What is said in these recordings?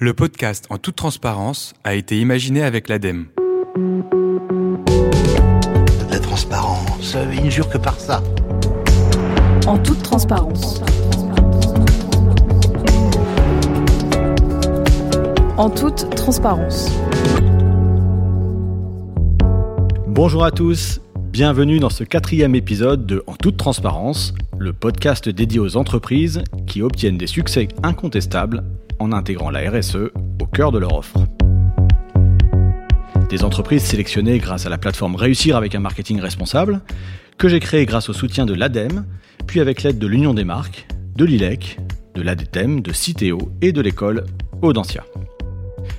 Le podcast En toute transparence a été imaginé avec l'ADEME. La transparence, il ne jure que par ça. En toute transparence. En toute transparence. Bonjour à tous, bienvenue dans ce quatrième épisode de En toute transparence, le podcast dédié aux entreprises qui obtiennent des succès incontestables en intégrant la RSE au cœur de leur offre. Des entreprises sélectionnées grâce à la plateforme Réussir avec un marketing responsable, que j'ai créée grâce au soutien de l'ADEME, puis avec l'aide de l'Union des marques, de l'ILEC, de l'ADETEM, de Citeo et de l'école Audencia.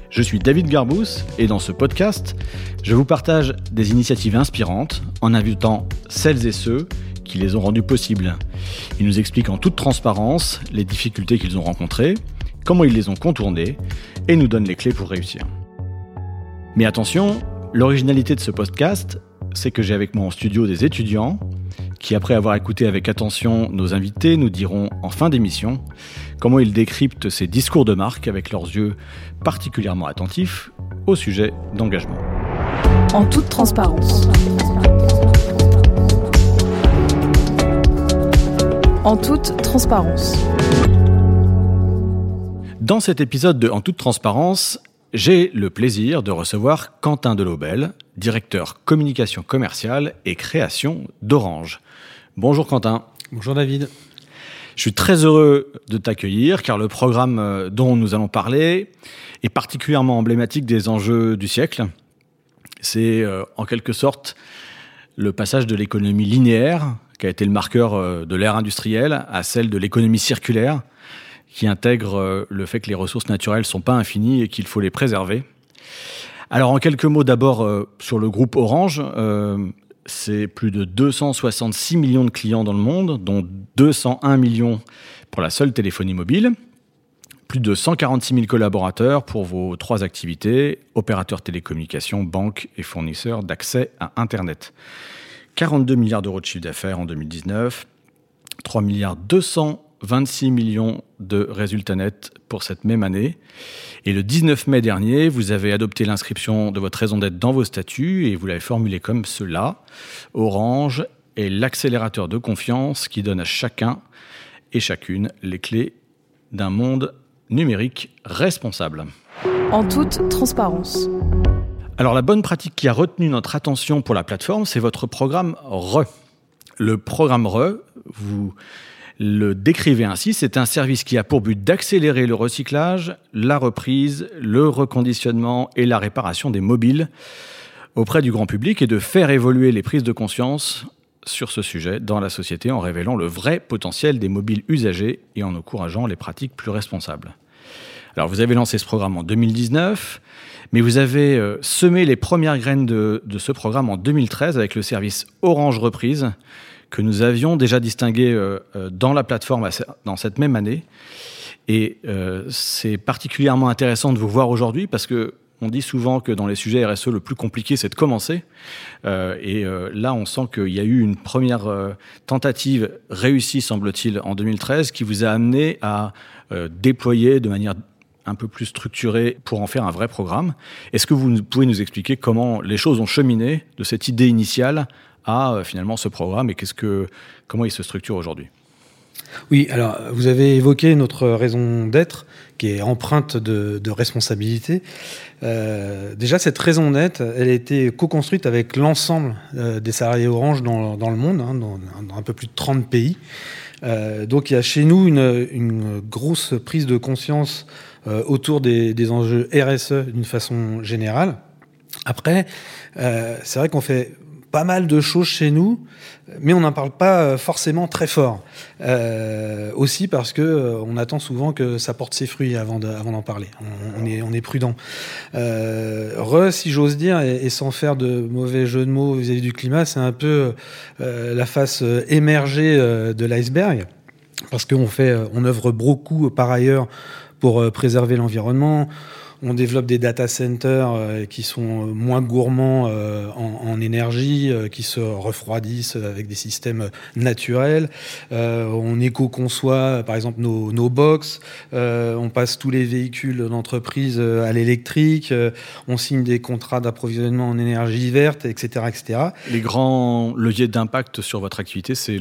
Je suis David Garbous et dans ce podcast, je vous partage des initiatives inspirantes en invitant celles et ceux qui les ont rendues possibles. Ils nous expliquent en toute transparence les difficultés qu'ils ont rencontrées, comment ils les ont contournés et nous donnent les clés pour réussir. Mais attention, l'originalité de ce podcast, c'est que j'ai avec moi en studio des étudiants qui, après avoir écouté avec attention nos invités, nous diront en fin d'émission comment ils décryptent ces discours de marque avec leurs yeux particulièrement attentifs au sujet d'engagement. En toute transparence. En toute transparence. Dans cet épisode de En toute transparence, j'ai le plaisir de recevoir Quentin Delobel, directeur communication commerciale et création d'Orange. Bonjour Quentin. Bonjour David. Je suis très heureux de t'accueillir car le programme euh, dont nous allons parler est particulièrement emblématique des enjeux du siècle. C'est euh, en quelque sorte le passage de l'économie linéaire, qui a été le marqueur euh, de l'ère industrielle, à celle de l'économie circulaire, qui intègre euh, le fait que les ressources naturelles ne sont pas infinies et qu'il faut les préserver. Alors en quelques mots d'abord euh, sur le groupe Orange, euh, c'est plus de 266 millions de clients dans le monde, dont 201 millions pour la seule téléphonie mobile, plus de 146 000 collaborateurs pour vos trois activités, opérateurs télécommunications, banques et fournisseurs d'accès à Internet. 42 milliards d'euros de chiffre d'affaires en 2019, 3 milliards 200 26 millions de résultats nets pour cette même année. Et le 19 mai dernier, vous avez adopté l'inscription de votre raison d'être dans vos statuts et vous l'avez formulé comme cela. Orange est l'accélérateur de confiance qui donne à chacun et chacune les clés d'un monde numérique responsable. En toute transparence. Alors la bonne pratique qui a retenu notre attention pour la plateforme, c'est votre programme RE. Le programme RE, vous le décrivez ainsi, c'est un service qui a pour but d'accélérer le recyclage, la reprise, le reconditionnement et la réparation des mobiles auprès du grand public et de faire évoluer les prises de conscience sur ce sujet dans la société en révélant le vrai potentiel des mobiles usagés et en encourageant les pratiques plus responsables. Alors vous avez lancé ce programme en 2019, mais vous avez euh, semé les premières graines de ce programme en 2013 avec le service Orange Reprise, que nous avions déjà distingué euh, euh, dans la plateforme dans cette même année. Et euh, c'est particulièrement intéressant de vous voir aujourd'hui parce que on dit souvent que dans les sujets RSE, le plus compliqué, c'est de commencer. Et là, on sent qu'il y a eu une première tentative réussie, semble-t-il, en 2013, qui vous a amené à déployer de manière un peu plus structurée pour en faire un vrai programme. Est-ce que vous pouvez nous expliquer comment les choses ont cheminé de cette idée initiale à euh, finalement ce programme et qu'est-ce que, comment il se structure aujourd'hui? Oui, alors vous avez évoqué notre raison d'être qui est empreinte de, responsabilité. Euh, déjà, cette raison d'être, elle a été co-construite avec l'ensemble euh, des salariés Orange dans, le monde, hein, dans, un peu plus de 30 pays. Donc il y a chez nous une, grosse prise de conscience autour des, enjeux RSE d'une façon générale. Après, c'est vrai qu'on fait pas mal de choses chez nous, mais on n'en parle pas euh, forcément très fort. Euh, aussi parce que euh, on attend souvent que ça porte ses fruits avant d'en parler. On, est, prudent. Euh, re, si j'ose dire, et, sans faire de mauvais jeu de mots vis-à-vis -vis du climat, c'est un peu la face émergée de l'iceberg, parce qu'on fait, on œuvre beaucoup par ailleurs pour préserver l'environnement on développe des data centers euh, qui sont moins gourmands euh, en, en, énergie, euh, qui se refroidissent avec des systèmes naturels. on éco-conçoit, par exemple, nos, nos box. on passe tous les véhicules d'entreprise à l'électrique. on signe des contrats d'approvisionnement en énergie verte, etc., etc. Les grands leviers d'impact sur votre activité, c'est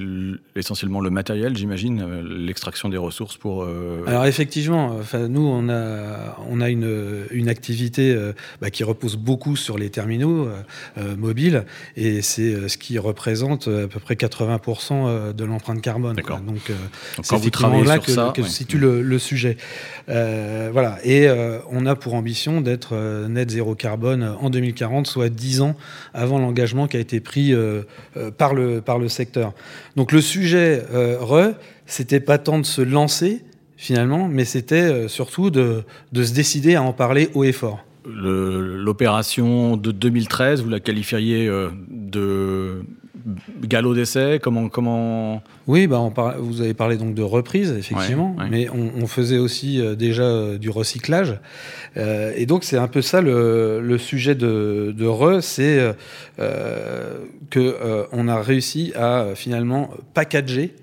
essentiellement le matériel, j'imagine, l'extraction des ressources pour. Alors effectivement, nous on a on a une euh, une activité euh, bah, qui repose beaucoup sur les terminaux euh, mobiles et c'est ce qui représente à peu près 80% de l'empreinte carbone. D'accord. Donc, c'est effectivement là que, ça, que se situe le, le, sujet. voilà. Et on a pour ambition d'être net zéro carbone en 2040, soit 10 ans avant l'engagement qui a été pris par, le, par le secteur. Donc le sujet RE, c'était pas tant de se lancer, finalement, mais c'était euh, surtout de, de, se décider à en parler haut et fort. L'opération de 2013, vous la qualifieriez euh, de galop d'essai comment, comment... Oui, bah on vous avez parlé donc de reprise, effectivement, ouais, ouais. mais on, on, faisait aussi euh, déjà du recyclage. Euh, et donc, c'est un peu ça le, le sujet de, de Re, c'est euh, qu'on on a réussi à finalement packager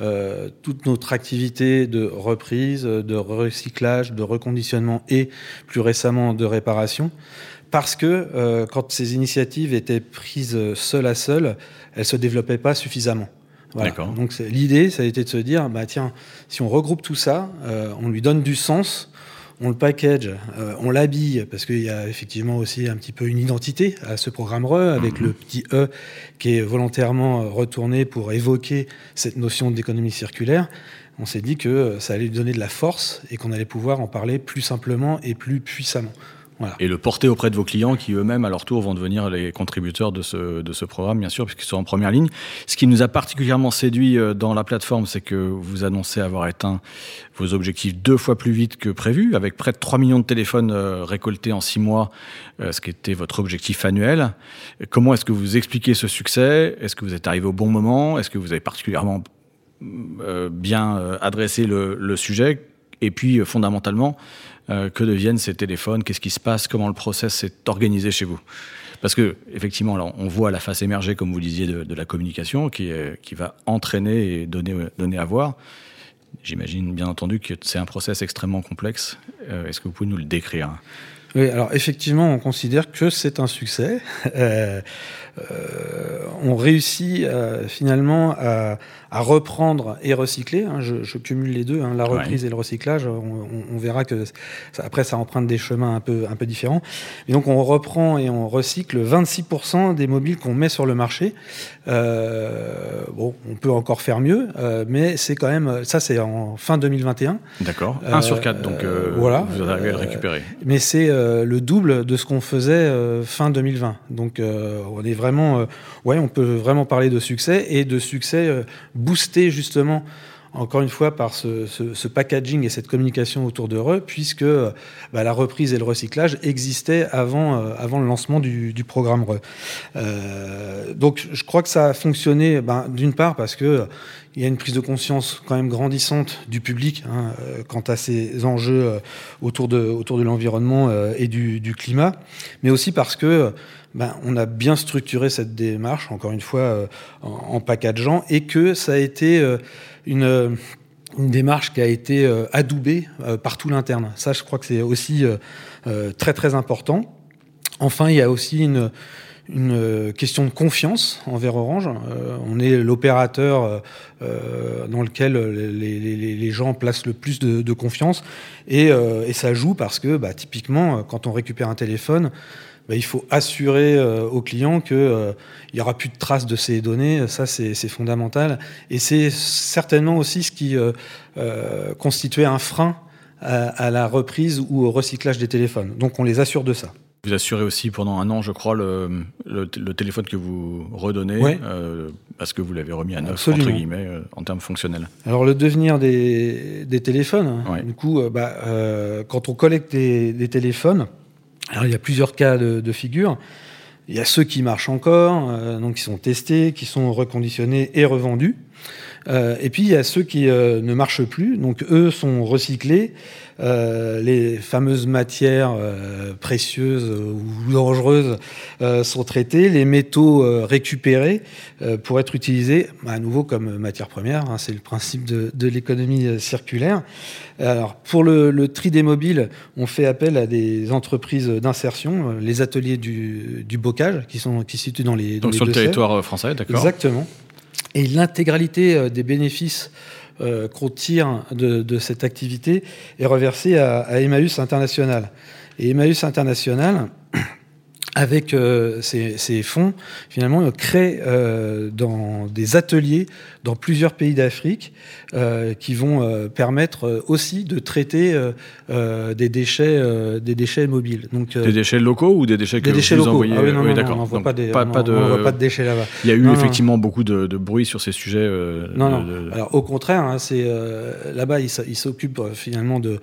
euh, toute notre activité de reprise, de recyclage, de reconditionnement et plus récemment de réparation. Parce que euh, quand ces initiatives étaient prises seule à seule, elles se développaient pas suffisamment. Voilà. Donc l'idée, ça a été de se dire, bah tiens, si on regroupe tout ça, euh, on lui donne du sens, on le package, euh, on l'habille, parce qu'il y a effectivement aussi un petit peu une identité à ce programme RE, avec mmh. le petit E qui est volontairement retourné pour évoquer cette notion d'économie circulaire. On s'est dit que ça allait lui donner de la force et qu'on allait pouvoir en parler plus simplement et plus puissamment. Et le porter auprès de vos clients qui eux-mêmes, à leur tour, vont devenir les contributeurs de ce, de ce programme, bien sûr, puisqu'ils sont en première ligne. Ce qui nous a particulièrement séduit euh, dans la plateforme, c'est que vous annoncez avoir éteint vos objectifs deux fois plus vite que prévu, avec près de 3 millions de téléphones euh, récoltés en 6 mois, euh, ce qui était votre objectif annuel. Comment est-ce que vous expliquez ce succès? Est-ce que vous êtes arrivé au bon moment? Est-ce que vous avez particulièrement bien adressé le, le sujet? Et puis, fondamentalement, euh, que deviennent ces téléphones, qu'est-ce qui se passe, comment le process est organisé chez vous? Parce que effectivement, on voit la face émerger, comme vous disiez, de, la communication qui, est, qui va entraîner et donner, donner à voir. J'imagine bien entendu que c'est un process extrêmement complexe. Euh, Est-ce que vous pouvez nous le décrire? Oui, alors effectivement, on considère que c'est un succès. Euh, euh, on réussit euh, finalement à, à, reprendre et recycler. Hein, je, je, cumule les deux, hein, la reprise ouais. et le recyclage. On, on, on verra que ça, après, ça emprunte des chemins un peu, un peu différents. Et donc, on reprend et on recycle 26% des mobiles qu'on met sur le marché. Euh, bon, on peut encore faire mieux, euh, mais c'est quand même ça, c'est en fin 2021. D'accord. 1 sur 4, donc voilà. vous arrivez à le récupérer. Mais c'est le double de ce qu'on faisait fin 2020. Donc, on est vraiment, euh, ouais, on peut vraiment parler de succès et de succès euh, boosté justement encore une fois par ce, packaging et cette communication autour d'Heureux, puisque bah, la reprise et le recyclage existaient avant, euh, avant le lancement du, programme RE. Euh, donc je crois que ça a fonctionné bah, d'une part parce que il y a une prise de conscience quand même grandissante du public hein, euh, quant à ces enjeux euh, autour de, autour de l'environnement euh, et du, climat, mais aussi parce que ben, on a bien structuré cette démarche, encore une fois, euh, en, en, packageant, et que ça a été euh, une, une, démarche qui a été euh, adoubée par tout l'interne. Ça, je crois que c'est aussi très très important. Enfin, il y a aussi une, question de confiance envers Orange. Euh, on est l'opérateur euh, dans lequel les, gens placent le plus de, confiance et, euh, et, ça joue parce que bah, typiquement quand on récupère un téléphone, bah, il faut assurer euh, au client qu'il euh, n'y aura plus de traces de ces données. Ça, c'est fondamental. Et c'est certainement aussi ce qui euh, constituait un frein à, à, la reprise ou au recyclage des téléphones. Donc, on les assure de ça. Vous assurez aussi pendant un an, je crois, le, le, le téléphone que vous redonnez, ouais. euh, parce que vous l'avez remis à neuf, Absolument. entre guillemets, euh, en termes fonctionnels. Alors, le devenir des, des téléphones, ouais. du coup, euh, bah, quand on collecte des, des, téléphones, alors il y a plusieurs cas de, de figure. Il y a ceux qui marchent encore, donc qui sont testés, qui sont reconditionnés et revendus. Et puis il y a ceux qui ne marchent plus, donc eux sont recyclés. les fameuses matières précieuses ou dangereuses sont traitées, les métaux récupérés pour être utilisés à nouveau comme matière première. Hein, c'est le principe de, de l'économie circulaire. Alors, pour le, le, tri des mobiles, on fait appel à des entreprises d'insertion, euh, les ateliers du, du, bocage, qui, sont, qui se situent dans les. Dans Donc les sur le territoire euh, français, d'accord. Exactement. Et l'intégralité euh, des bénéfices euh, qu'on tire de, cette activité est reversée à, à Emmaüs International. Et Emmaüs International avec euh, ces, fonds, finalement, crée euh, dans des ateliers dans plusieurs pays d'Afrique euh, qui vont euh, permettre aussi de traiter euh, des déchets, des déchets mobiles. Donc, des déchets locaux ou des déchets que des déchets vous locaux. envoyez ah oui, non, on n'envoie pas, pas, pas, de, pas de déchets là-bas. Il y a eu non, effectivement non. beaucoup de, de, bruit sur ces sujets. non, non. De... Alors au contraire, hein, c'est là-bas, ils il s'occupent finalement de,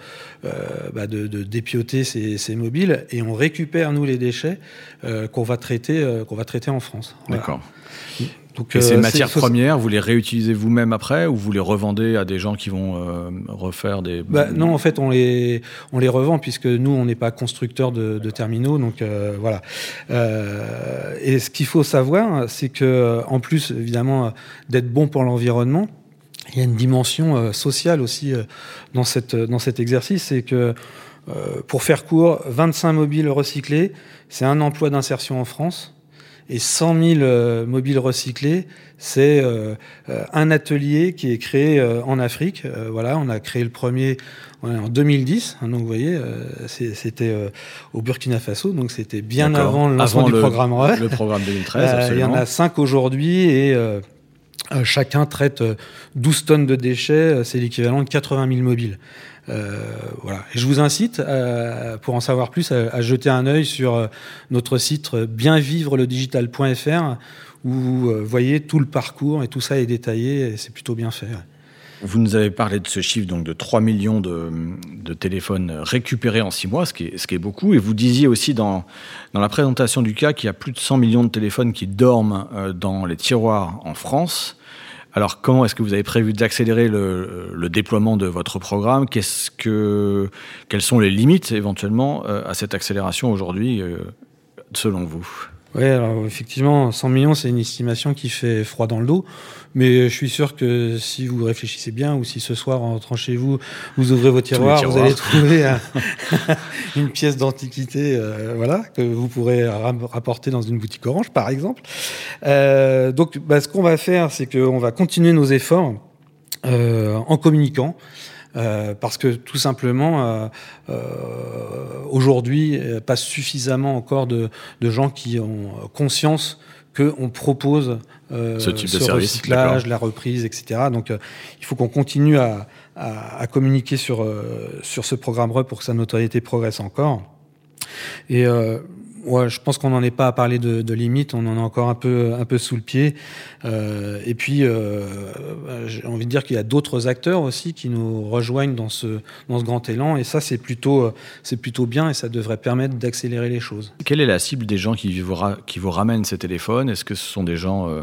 bah, de, de, dépioter ces, ces, mobiles et on récupère nous les déchets qu'on va traiter, qu'on va traiter en France. D'accord. Donc, et ces euh, matières premières, vous les réutilisez vous-même après ou vous les revendez à des gens qui vont euh, refaire des... Bah, non, en fait, on les, on les revend puisque nous, on n'est pas constructeur de, de, terminaux. Donc euh, voilà. Euh, et ce qu'il faut savoir, c'est que en plus, évidemment, d'être bon pour l'environnement, il y a une dimension sociale aussi dans, cette, dans cet exercice. C'est que, pour faire court, 25 mobiles recyclés, c'est un emploi d'insertion en France et 100 000 euh, mobiles recyclés, c'est euh, un atelier qui est créé euh, en Afrique. Euh, voilà, on a créé le premier en 2010. Hein, donc vous voyez, euh, c'était au Burkina Faso, donc c'était bien avant le lancement avant du le, programme RE. Le programme 2013. il y en a cinq aujourd'hui et euh, chacun traite 12 tonnes de déchets, c'est l'équivalent de 80 000 mobiles. Euh, voilà. Et je vous incite, euh, pour en savoir plus, à, jeter un œil sur notre site bienvivreledigital.fr où vous voyez tout le parcours et tout ça est détaillé et c'est plutôt bien fait. Vous nous avez parlé de ce chiffre donc de 3 millions de, téléphones récupérés en 6 mois, ce qui, est, beaucoup. Et vous disiez aussi dans, dans la présentation du cas qu'il y a plus de 100 millions de téléphones qui dorment euh, dans les tiroirs en France. Alors, comment est-ce que vous avez prévu d'accélérer le, déploiement de votre programme? Quelles sont les limites éventuellement euh, à cette accélération aujourd'hui, euh, selon vous? Oui, alors effectivement, 100 millions, c'est une estimation qui fait froid dans le dos. Mais je suis sûr que si vous réfléchissez bien, ou si ce soir, en rentrant chez vous, vous ouvrez vos tiroirs, tiroirs. vous allez trouver un, une pièce d'antiquité euh, voilà, que vous pourrez rapporter dans une boutique orange, par exemple. Euh, donc, bah, ce qu'on va faire, c'est qu'on va continuer nos efforts euh, en communiquant. Euh, parce que tout simplement, euh, euh, aujourd'hui, pas suffisamment encore de, de, gens qui ont conscience qu'on propose euh, ce, type ce de service, recyclage, la reprise, etc. Donc, euh, il faut qu'on continue à, à, à, communiquer sur, euh, sur ce programme RE pour que sa notoriété progresse encore. Et ouais, je pense qu'on n'en est pas à parler de, de limites, on en a encore un peu, un peu sous le pied. Euh, et puis, euh, j'ai envie de dire qu'il y a d'autres acteurs aussi qui nous rejoignent dans ce, dans ce grand élan. Et ça, c'est plutôt, c'est plutôt bien et ça devrait permettre d'accélérer les choses. Quelle est la cible des gens qui vous, qui vous ramènent ces téléphones? Est-ce que ce sont des gens... Euh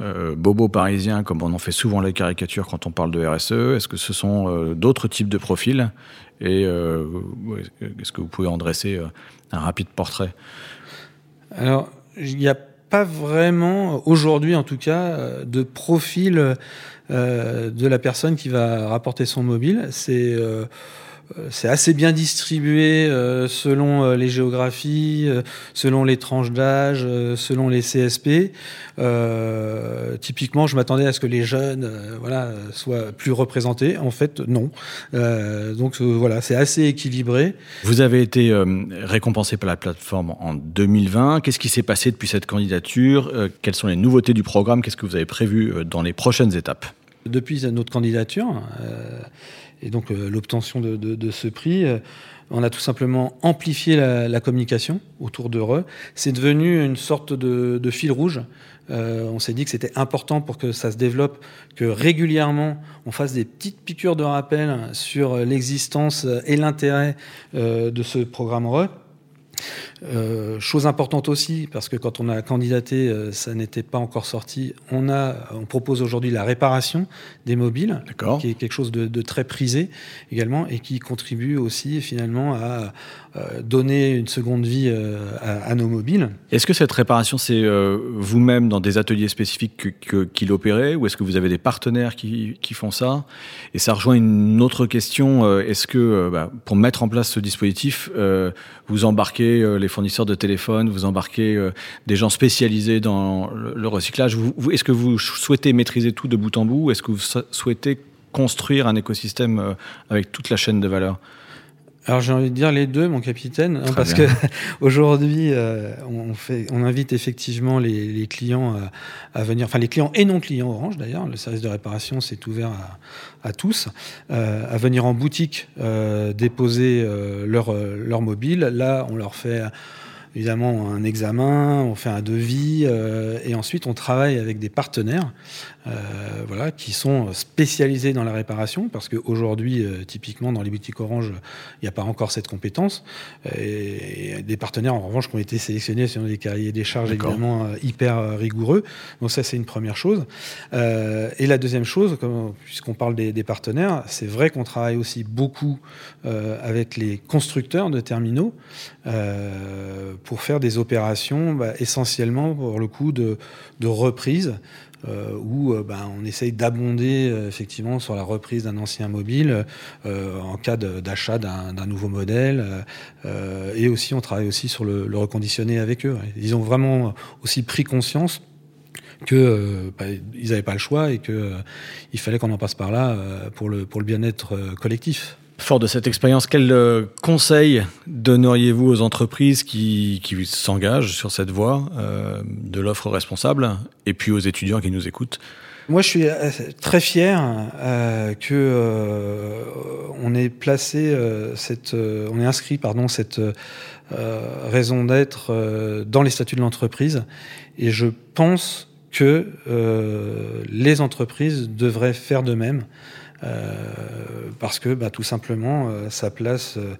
euh, bobos parisiens, comme on en fait souvent la caricature quand on parle de RSE Est-ce que ce sont euh, d'autres types de profils? Et euh, est-ce que vous pouvez en dresser euh, un rapide portrait? Alors, il n'y a pas vraiment, aujourd'hui en tout cas, de profil euh, de la personne qui va rapporter son mobile. C'est euh, c'est assez bien distribué euh, selon euh, les géographies, euh, selon les tranches d'âge, euh, selon les CSP. Euh, typiquement, je m'attendais à ce que les jeunes, euh, voilà, soient plus représentés. En fait, non. donc voilà, c'est assez équilibré. Vous avez été récompensé par la plateforme en 2020. Qu'est-ce qui s'est passé depuis cette candidature? Quelles sont les nouveautés du programme? Qu'est-ce que vous avez prévu dans les prochaines étapes? Depuis notre candidature. Et donc euh, l'obtention de, de, de, ce prix, euh, on a tout simplement amplifié la, la communication autour d'Heureux. C'est devenu une sorte de, de fil rouge. Euh, on s'est dit que c'était important pour que ça se développe, que régulièrement on fasse des petites piqûres de rappel sur l'existence et l'intérêt euh, de ce programme Heureux. Euh, chose importante aussi, parce que quand on a candidaté, euh, ça n'était pas encore sorti. On a, on propose aujourd'hui la réparation des mobiles, qui est quelque chose de, de très prisé également, et qui contribue aussi finalement à euh, donner une seconde vie à, à nos mobiles. Est-ce que cette réparation, c'est vous-même dans des ateliers spécifiques que- que- qui l'opérez ou est-ce que vous avez des partenaires qui, qui font ça? Et ça rejoint une autre question. Est-ce que bah, pour mettre en place ce dispositif, vous embarquez euh, les fournisseurs de téléphone, vous embarquez euh, des gens spécialisés dans le, recyclage. Est-ce que vous souhaitez maîtriser tout de bout en bout ou Est-ce que vous so- souhaitez construire un écosystème euh, avec toute la chaîne de valeur? Alors j'ai envie de dire les deux, mon capitaine, hein, parce bien. que aujourd'hui, euh, on, fait, on invite effectivement les, les clients à, à venir, enfin les clients et non clients Orange d'ailleurs, le service de réparation c'est ouvert à, à tous, euh, à venir en boutique euh, déposer euh, leur, euh, leur mobile. Là, on leur fait évidemment un examen, on fait un devis euh, et ensuite on travaille avec des partenaires euh, voilà, qui sont spécialisés dans la réparation parce qu'aujourd'hui, euh, typiquement dans les boutiques Orange, il n'y a pas encore cette compétence. Et, et des partenaires en revanche qui ont été sélectionnés selon des cahiers des charges évidemment euh, hyper euh, rigoureux. Donc ça c'est une première chose. Et la deuxième chose, puisqu'on parle des, des partenaires, c'est vrai qu'on travaille aussi beaucoup avec les constructeurs de terminaux pour faire des opérations bah, essentiellement pour le coup de, de reprise. Euh, où euh, bah, on essaye d'abonder euh, effectivement sur la reprise d'un ancien mobile en cas d'achat d'un nouveau modèle et aussi on travaille aussi sur le, le reconditionner avec eux. Ils ont vraiment aussi pris conscience que bah, ils n'avaient pas le choix et que euh, il fallait qu'on en passe par là pour le bien-être collectif. Fort de cette expérience, quel euh, conseil donneriez-vous aux entreprises qui, qui s'engagent sur cette voie euh, de l'offre responsable et puis aux étudiants qui nous écoutent? Moi, je suis euh, très fier euh, que euh, on ait placé cette, on ait inscrit pardon cette raison d'être dans les statuts de l'entreprise, et je pense que les entreprises devraient faire de même. Euh, parce que bah, tout simplement, euh, ça place euh,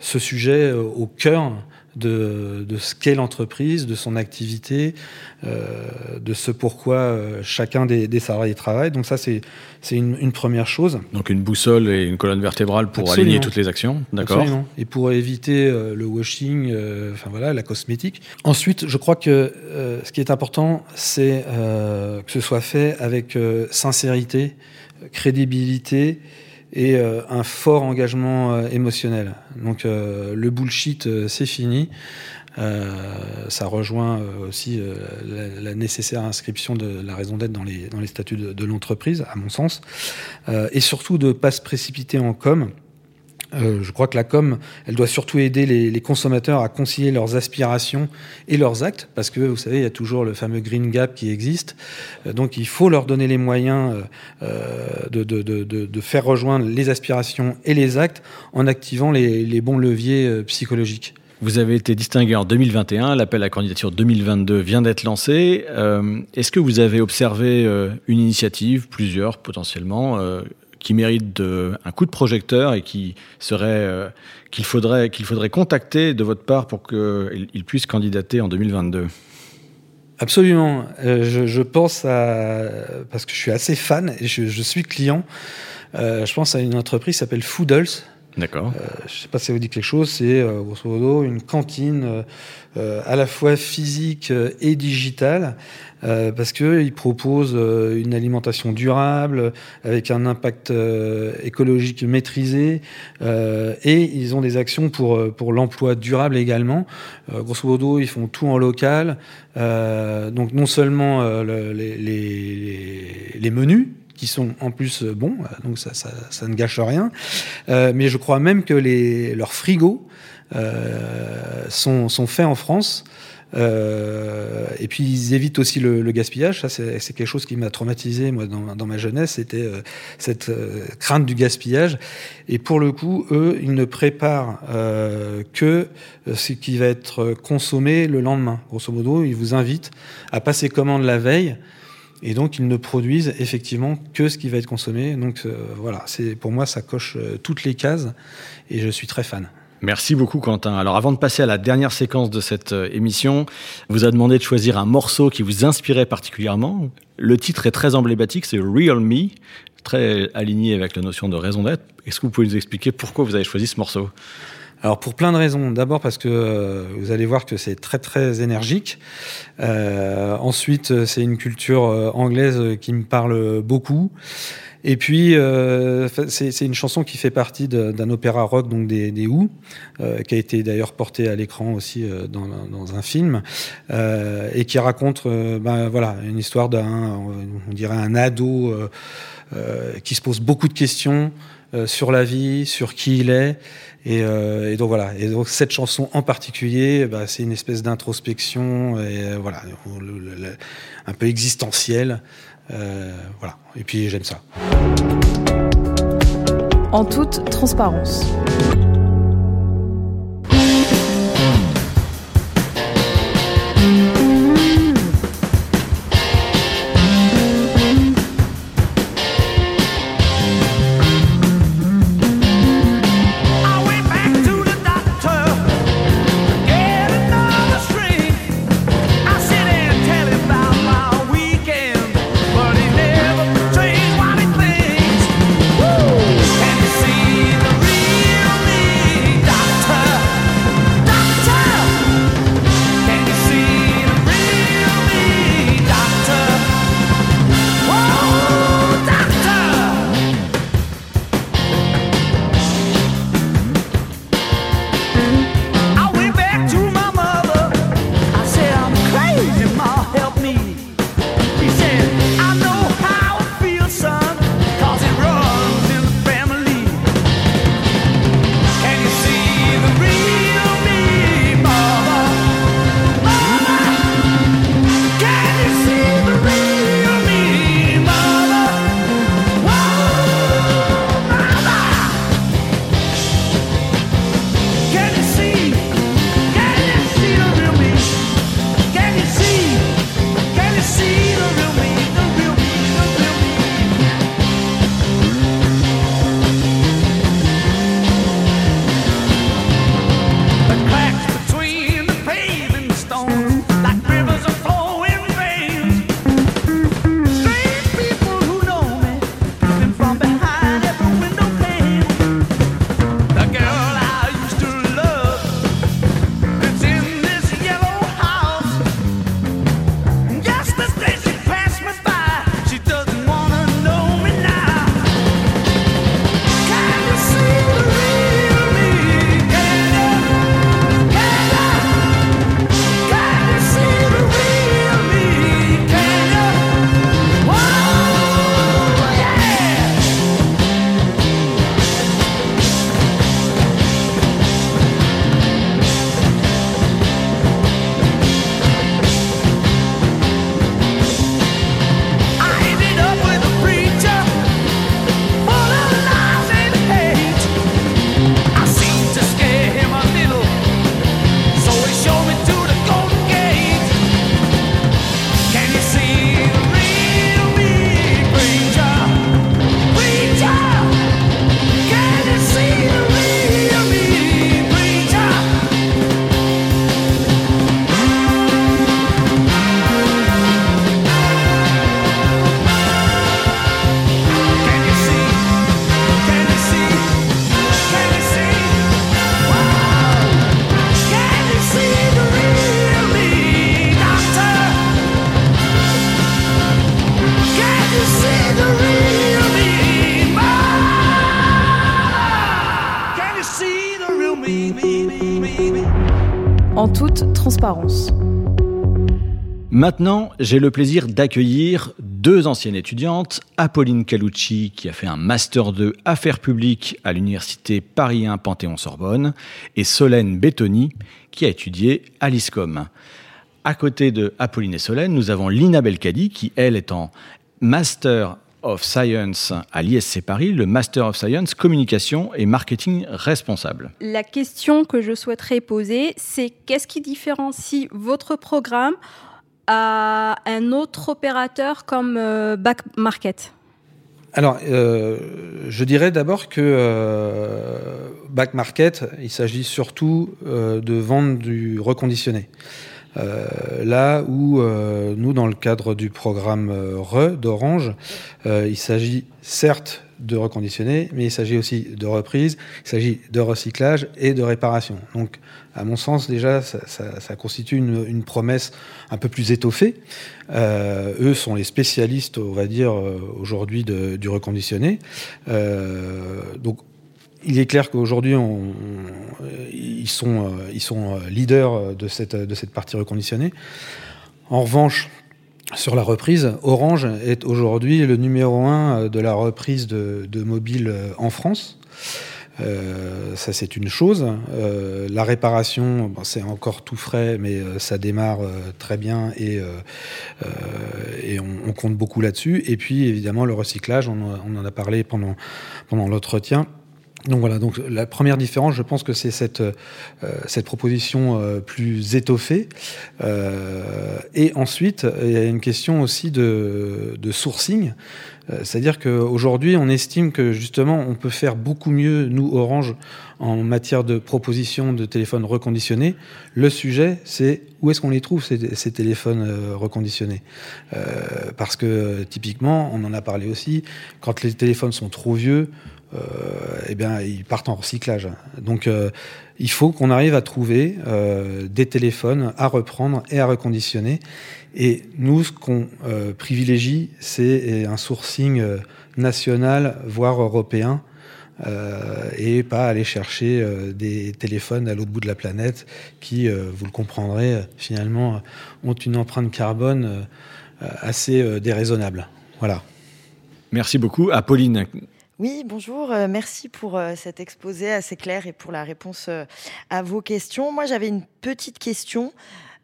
ce sujet au cœur de, de ce qu'est l'entreprise, de son activité, euh, de ce pourquoi euh, chacun des, des salariés travaille. Donc ça, c'est c'est une, une première chose. Donc une boussole et une colonne vertébrale pour Absolument. aligner toutes les actions, d'accord. Et pour éviter euh, le washing, euh, enfin voilà, la cosmétique. Ensuite, je crois que euh, ce qui est important, c'est euh, que ce soit fait avec euh, sincérité, crédibilité et euh, un fort engagement euh, émotionnel. Donc euh, le bullshit, euh, c'est fini. Ça rejoint aussi la, nécessaire inscription de la raison d'être dans les, statuts de, l'entreprise, à mon sens. Et surtout de ne pas se précipiter en com. Euh, je crois que la com, elle doit surtout aider les, consommateurs à concilier leurs aspirations et leurs actes, parce que vous savez, il y a toujours le fameux green gap qui existe. Euh, donc il faut leur donner les moyens euh, de, faire rejoindre les aspirations et les actes en activant les, bons leviers psychologiques. Vous avez été distingué en 2021, l'appel à candidature 2022 vient d'être lancé. Est-ce que vous avez observé une initiative, plusieurs potentiellement, qui mérite un coup de projecteur et qui serait euh, qu'il faudrait qu'il faudrait contacter de votre part pour qu'il il puisse candidater en 2022 Absolument. Euh, je, pense à parce que je suis assez fan et je, je suis client. Euh, je pense à une entreprise qui s'appelle Foodles. D'accord. Euh, je ne sais pas si ça vous dit quelque chose, c'est euh, grosso modo une cantine euh, à la fois physique et digitale, parce qu'ils proposent une alimentation durable, avec un impact écologique maîtrisé, et ils ont des actions pour, pour l'emploi durable également. Grosso modo, ils font tout en local, donc non seulement le- les, les, les menus, sont en plus euh, bons, euh, donc ça, ça, ne gâche rien. Euh, mais je crois même que les, leurs frigos sont, sont faits en France. Et puis ils évitent aussi le, gaspillage. Ça, c'est quelque chose qui m'a traumatisé moi dans, dans ma jeunesse. C'était cette crainte du gaspillage. Et pour le coup, eux, ils ne préparent que ce qui va être consommé le lendemain. Grosso modo, ils vous invitent à passer commande la veille. Et donc, ils ne produisent effectivement que ce qui va être consommé. Donc, euh, voilà, c'est pour moi, ça coche euh, toutes les cases et je suis très fan. Merci beaucoup Quentin. Alors avant de passer à la dernière séquence de cette euh, émission, on vous a demandé de choisir un morceau qui vous inspirait particulièrement. Le titre est très emblématique, c'est Real Me, très aligné avec la notion de raison d'être. Est-ce que vous pouvez nous expliquer pourquoi vous avez choisi ce morceau? Alors pour plein de raisons. D'abord parce que euh, vous allez voir que c'est très très énergique. Euh, ensuite, c'est une culture euh, anglaise qui me parle beaucoup. Et puis, euh, c'est une chanson qui fait partie d'un opéra rock, donc des, des Who, euh, qui a été d'ailleurs porté à l'écran aussi euh, dans, un film, euh, et qui raconte ben, voilà, une histoire d'un, on dirait un ado qui se pose beaucoup de questions sur la vie, sur qui il est, et, euh, et, donc voilà. Et donc cette chanson en particulier, bah, c'est une espèce d'introspection euh, voilà, un peu existentielle. Euh, voilà. Et puis j'aime ça. En toute transparence. Maintenant, j'ai le plaisir d'accueillir deux anciennes étudiantes, Apolline Calucci, qui a fait un Master 2 Affaires publiques à l'Université Paris 1 Panthéon-Sorbonne, et Solène Bétoni, qui a étudié à l'ISCOM. À côté de Apolline et Solène, nous avons Lina Belkadi, qui, elle, est en Master of Science à l'ISC Paris, le Master of Science Communication et Marketing Responsable. La question que je souhaiterais poser, c'est qu'est-ce qui différencie votre programme à un autre opérateur comme euh, Back Market? Alors, euh, je dirais d'abord que euh, back market, il s'agit surtout euh, de vendre du reconditionné. Euh, là où euh, nous, dans le cadre du programme euh, RE d'Orange, il s'agit certes de reconditionner, mais il s'agit aussi de reprise, il s'agit de recyclage et de réparation. Donc, à mon sens, déjà, ça, constitue une, promesse un peu plus étoffée. Eux sont les spécialistes, on va dire, aujourd'hui du reconditionné. Euh, donc, il est clair qu'aujourd'hui, ils, sont, ils sont leaders de cette, partie reconditionnée. En revanche, sur la reprise, Orange est aujourd'hui le numéro un de la reprise de, de mobile en France. Euh, ça c'est une chose. Euh, la réparation, c'est encore tout frais, mais euh, ça démarre très bien et, on, compte beaucoup là-dessus. Et puis évidemment le recyclage, on, en a parlé pendant l'entretien. Donc voilà, donc la première différence, je pense que c'est cette, euh, cette proposition euh, plus étoffée. Euh, et ensuite, il y a une question aussi de, de sourcing. C'est-à-dire qu'aujourd'hui, on estime que justement, on peut faire beaucoup mieux, nous, Orange, en matière de proposition de téléphones reconditionnés. Le sujet, c'est où est-ce qu'on les trouve, ces, téléphones reconditionnés? Euh, Parce que typiquement, on en a parlé aussi, quand les téléphones sont trop vieux, euh, eh bien, ils partent en recyclage. Donc, euh, il faut qu'on arrive à trouver euh, des téléphones à reprendre et à reconditionner. Et nous, ce qu'on euh, privilégie, c'est un sourcing euh, national, voire européen, euh, et pas aller chercher euh, des téléphones à l'autre bout de la planète qui, euh, vous le comprendrez, finalement ont une empreinte carbone assez déraisonnable. Voilà. Merci beaucoup. Apolline, oui, bonjour. Euh, merci pour euh, cet exposé assez clair et pour la réponse euh, à vos questions. Moi, j'avais une petite question.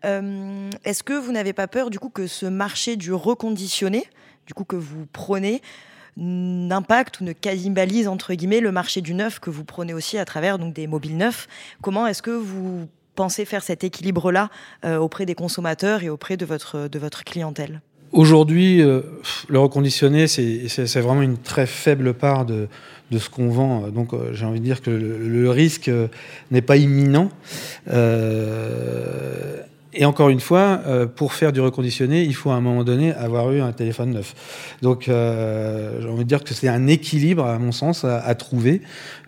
Est-ce que vous n'avez pas peur du coup que ce marché du reconditionné, du coup que vous prenez, n'impacte ou ne cannibalise entre guillemets le marché du neuf que vous prenez aussi à travers donc des mobiles neufs? Comment est-ce que vous pensez faire cet équilibre-là auprès des consommateurs et auprès de votre, de votre clientèle? Aujourd'hui, euh, le reconditionné, c'est vraiment une très faible part de, ce qu'on vend. Donc, euh, j'ai envie de dire que le, le risque euh, n'est pas imminent. Et encore une fois, euh, pour faire du reconditionné, il faut à un moment donné avoir eu un téléphone neuf. Donc, euh, j'ai envie de dire que c'est un équilibre, à mon sens, à, trouver.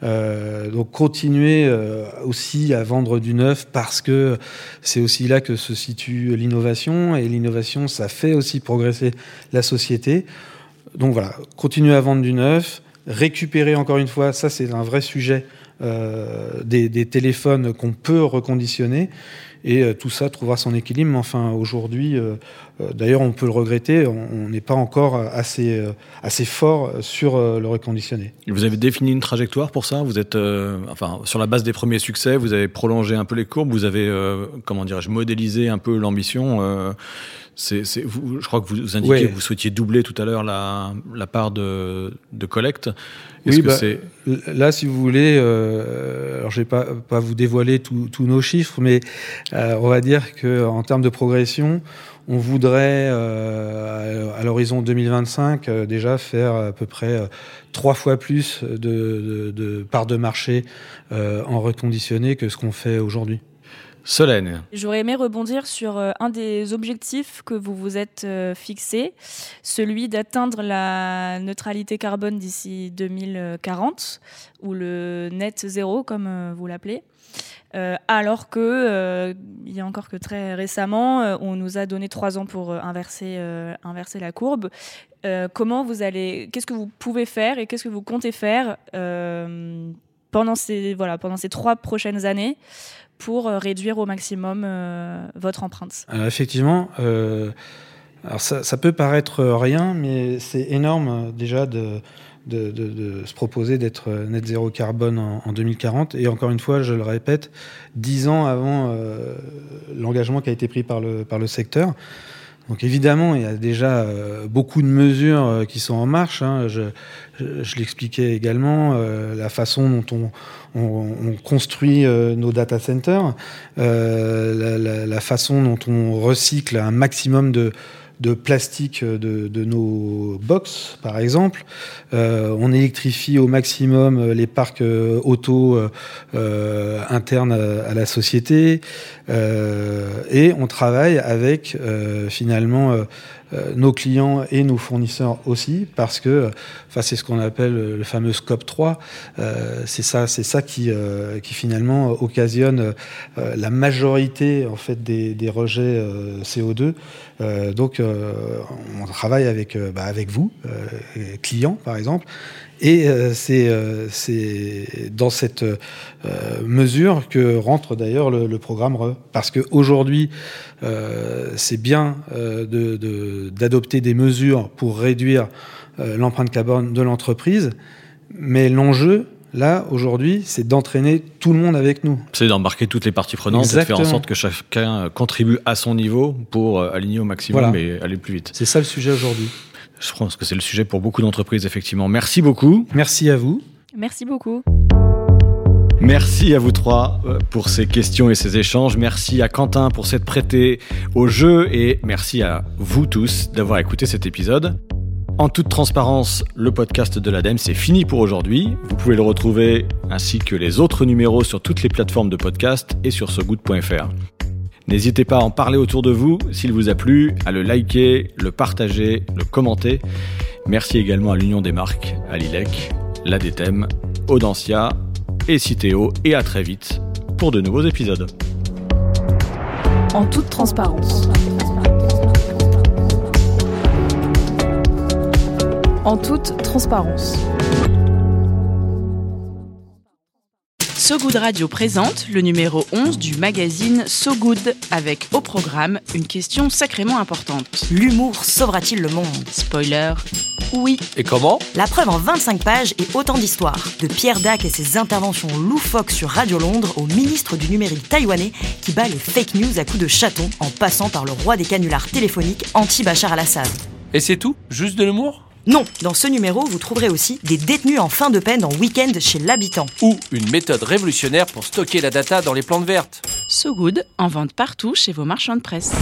Euh, donc, continuer euh, aussi à vendre du neuf parce que c'est aussi là que se situe l'innovation. Et l'innovation, ça fait aussi progresser la société. Donc voilà, continuer à vendre du neuf, récupérer encore une fois, ça c'est un vrai sujet, des téléphones qu'on peut reconditionner et euh, tout ça trouvera son équilibre. Mais enfin, aujourd'hui, euh, euh, d'ailleurs, on peut le regretter, on n'est pas encore assez, assez fort sur le reconditionné. Vous avez défini une trajectoire pour ça? Vous êtes, enfin, sur la base des premiers succès, vous avez prolongé un peu les courbes, vous avez, comment dirais-je, modélisé un peu l'ambition. C'est, je crois que vous, Ouais. que vous souhaitiez doubler tout à l'heure la, la part de, de collecte. Est-ce Oui, que bah, Là, si vous voulez, euh, alors je vais pas, pas vous dévoiler tous nos chiffres, mais euh, on va dire que en termes de progression, on voudrait euh, à l'horizon 2025 euh, déjà faire à peu près euh, trois fois plus de, de, de parts de marché en reconditionné que ce qu'on fait aujourd'hui. Solène J'aurais aimé rebondir sur euh, un des objectifs que vous vous êtes euh, fixé, celui d'atteindre la neutralité carbone d'ici 2040, ou le net zéro, comme euh, vous l'appelez. Alors que, euh, il y a encore que très récemment, on nous a donné trois ans pour inverser, inverser la courbe. Comment vous allez, qu'est-ce que vous pouvez faire et qu'est-ce que vous comptez faire pendant ces, voilà, pendant ces trois prochaines années pour euh, réduire au maximum euh, votre empreinte effectivement, euh, alors ça, peut paraître rien, mais c'est énorme déjà de, se proposer d'être net zéro carbone en, en, 2040. Et encore une fois, je le répète, dix ans avant l'engagement qui a été pris par le, par le secteur. Donc évidemment, il y a déjà euh, beaucoup de mesures euh, qui sont en marche. Hein. Je, je, l'expliquais également, euh, la façon dont on, on, on construit euh, nos data centers, euh, la, la, la, façon dont on recycle un maximum de, de plastique de, nos box, par exemple. Euh, on électrifie au maximum les parcs auto euh, internes à, la société. et on travaille avec finalement euh, nos clients et nos fournisseurs aussi, parce que enfin, c'est ce qu'on appelle le fameux scope 3. Euh, c'est ça, c'est ça qui, euh, qui finalement occasionne la majorité en fait des, des rejets CO2. donc, on travaille avec, bah, avec vous, clients par exemple, et euh, euh, c'est dans cette euh, mesure que rentre d'ailleurs le, le, programme RE. Parce qu'aujourd'hui, c'est bien d'adopter de, des mesures pour réduire l'empreinte carbone de l'entreprise, mais l'enjeu, Là, aujourd'hui, c'est d'entraîner tout le monde avec nous. C'est d'embarquer toutes les parties prenantes et de faire en sorte que chacun contribue à son niveau pour aligner au maximum et aller plus vite. C'est ça le sujet aujourd'hui. Je pense que c'est le sujet pour beaucoup d'entreprises, effectivement. Merci beaucoup. Merci à vous. Merci beaucoup. Merci à vous trois euh, pour ces questions et ces échanges. Merci à Quentin pour s'être prêté au jeu et merci à vous tous d'avoir écouté cet épisode. En toute transparence, le podcast de l'ADEME, c'est fini pour aujourd'hui. Vous pouvez le retrouver ainsi que les autres numéros sur toutes les plateformes de podcast et sur sogood.fr. N'hésitez pas à en parler autour de vous s'il vous a plu, à le liker, le partager, le commenter. Merci également à l'Union des marques, à l'ILEC, l'ADTEM, Audencia et Citeo et à très vite pour de nouveaux épisodes. En toute transparence. En toute transparence. So Good Radio présente le numéro 11 du magazine So Good avec au programme une question sacrément importante. L'humour sauvera-t-il le monde? Spoiler. Oui. Et comment? La preuve en 25 pages et autant d'histoires. De Pierre Dac et ses interventions loufoques sur Radio Londres au ministre du numérique taïwanais qui bat les fake news à coups de chaton en passant par le roi des canulars téléphoniques anti-Bachar al-Assad. Et c'est tout? Juste de l'humour? Non, dans ce numéro, vous trouverez aussi des détenus en fin de peine en week-end chez l'habitant. Ou une méthode révolutionnaire pour stocker la data dans les plantes vertes. So Good, en vente partout chez vos marchands de presse.